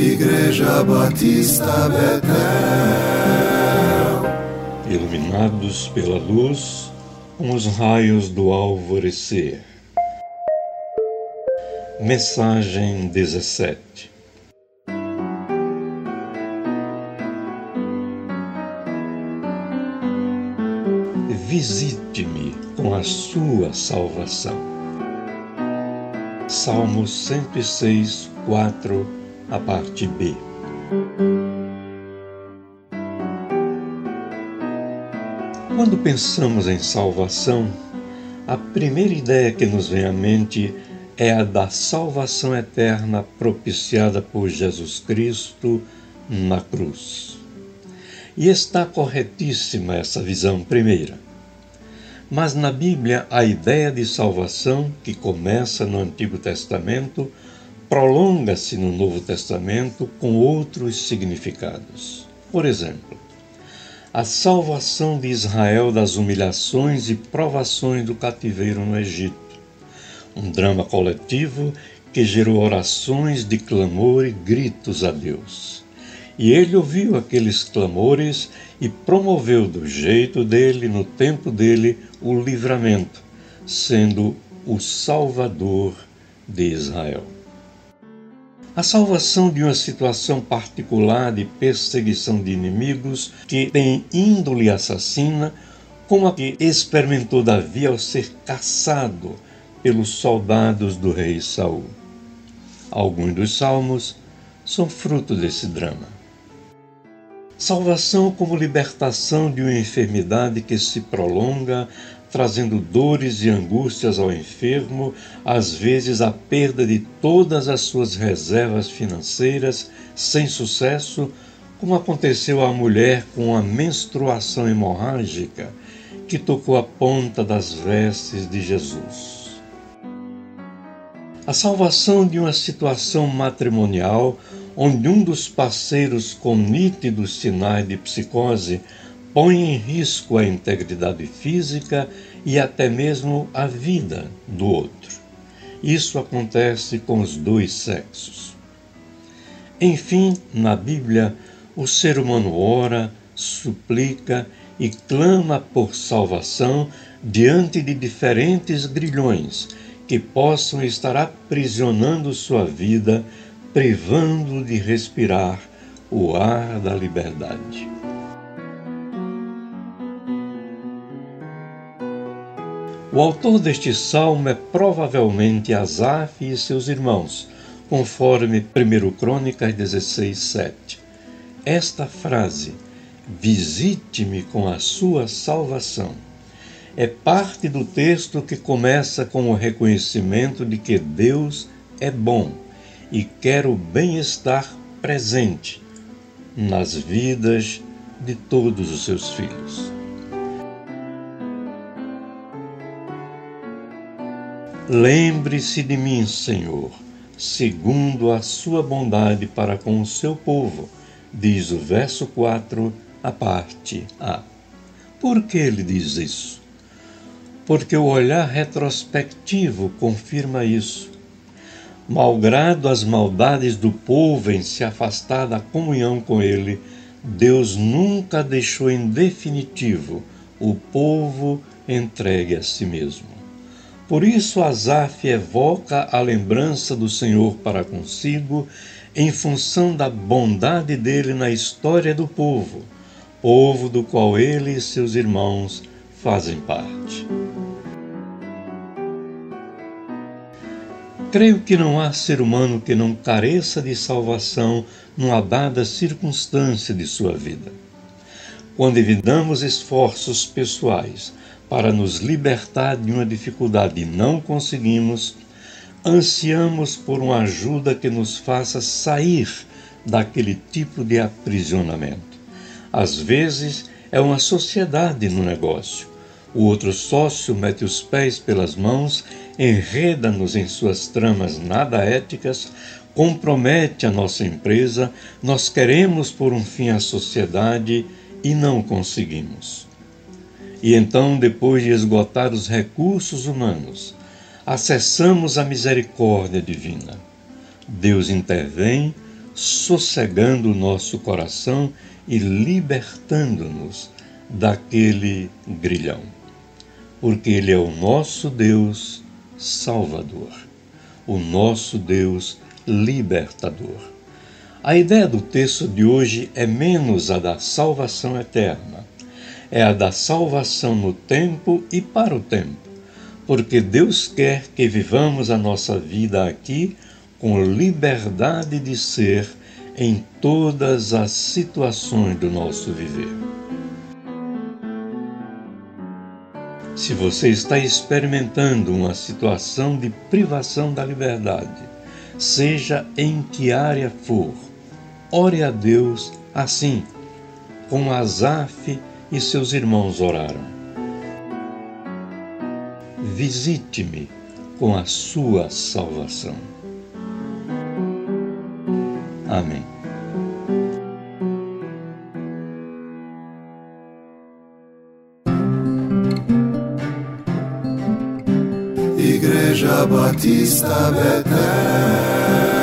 Igreja Batista Betel. Iluminados pela luz, com os raios do alvorecer. Mensagem 17 Visite-me com a sua salvação. Salmo 106, 4, a parte B. Quando pensamos em salvação, a primeira ideia que nos vem à mente é a da salvação eterna propiciada por Jesus Cristo na cruz. E está corretíssima essa visão primeira. Mas na Bíblia, a ideia de salvação, que começa no Antigo Testamento, prolonga-se no Novo Testamento com outros significados. Por exemplo, a salvação de Israel das humilhações e provações do cativeiro no Egito. Um drama coletivo que gerou orações de clamor e gritos a Deus. E ele ouviu aqueles clamores e promoveu do jeito dele, no tempo dele, o livramento, sendo o Salvador de Israel. A salvação de uma situação particular de perseguição de inimigos que tem índole assassina, como a que experimentou Davi ao ser caçado pelos soldados do rei Saul. Alguns dos salmos são fruto desse drama. Salvação como libertação de uma enfermidade que se prolonga, trazendo dores e angústias ao enfermo, às vezes a perda de todas as suas reservas financeiras, sem sucesso, como aconteceu à mulher com a menstruação hemorrágica que tocou a ponta das vestes de Jesus. A salvação de uma situação matrimonial onde um dos parceiros com nítidos sinais de psicose põe em risco a integridade física e até mesmo a vida do outro. Isso acontece com os dois sexos. Enfim, na Bíblia, o ser humano ora, suplica e clama por salvação diante de diferentes grilhões que possam estar aprisionando sua vida privando de respirar o ar da liberdade. O autor deste salmo é provavelmente Asaf e seus irmãos, conforme 1 Crônicas 16, 7. Esta frase, visite-me com a sua salvação, é parte do texto que começa com o reconhecimento de que Deus é bom e quer o bem-estar presente nas vidas de todos os seus filhos. Lembre-se de mim, Senhor, segundo a sua bondade para com o seu povo, diz o verso 4, a parte A. Por que ele diz isso? Porque o olhar retrospectivo confirma isso malgrado as maldades do povo em se afastar da comunhão com ele, Deus nunca deixou em definitivo o povo entregue a si mesmo. Por isso Asaf evoca a lembrança do Senhor para consigo, em função da bondade dele na história do povo, povo do qual ele e seus irmãos fazem parte. Creio que não há ser humano que não careça de salvação numa dada circunstância de sua vida. Quando evitamos esforços pessoais para nos libertar de uma dificuldade e não conseguimos, ansiamos por uma ajuda que nos faça sair daquele tipo de aprisionamento. Às vezes é uma sociedade no negócio. O outro sócio mete os pés pelas mãos enreda-nos em suas tramas nada éticas, compromete a nossa empresa, nós queremos por um fim a sociedade e não conseguimos. E então, depois de esgotar os recursos humanos, acessamos a misericórdia divina. Deus intervém, sossegando o nosso coração e libertando-nos daquele grilhão. Porque Ele é o nosso Deus Salvador, o nosso Deus libertador. A ideia do texto de hoje é menos a da salvação eterna, é a da salvação no tempo e para o tempo, porque Deus quer que vivamos a nossa vida aqui com liberdade de ser em todas as situações do nosso viver. Se você está experimentando uma situação de privação da liberdade, seja em que área for, ore a Deus assim, como Asaf e seus irmãos oraram. Visite-me com a sua salvação. Amém. Igreja Batista Betel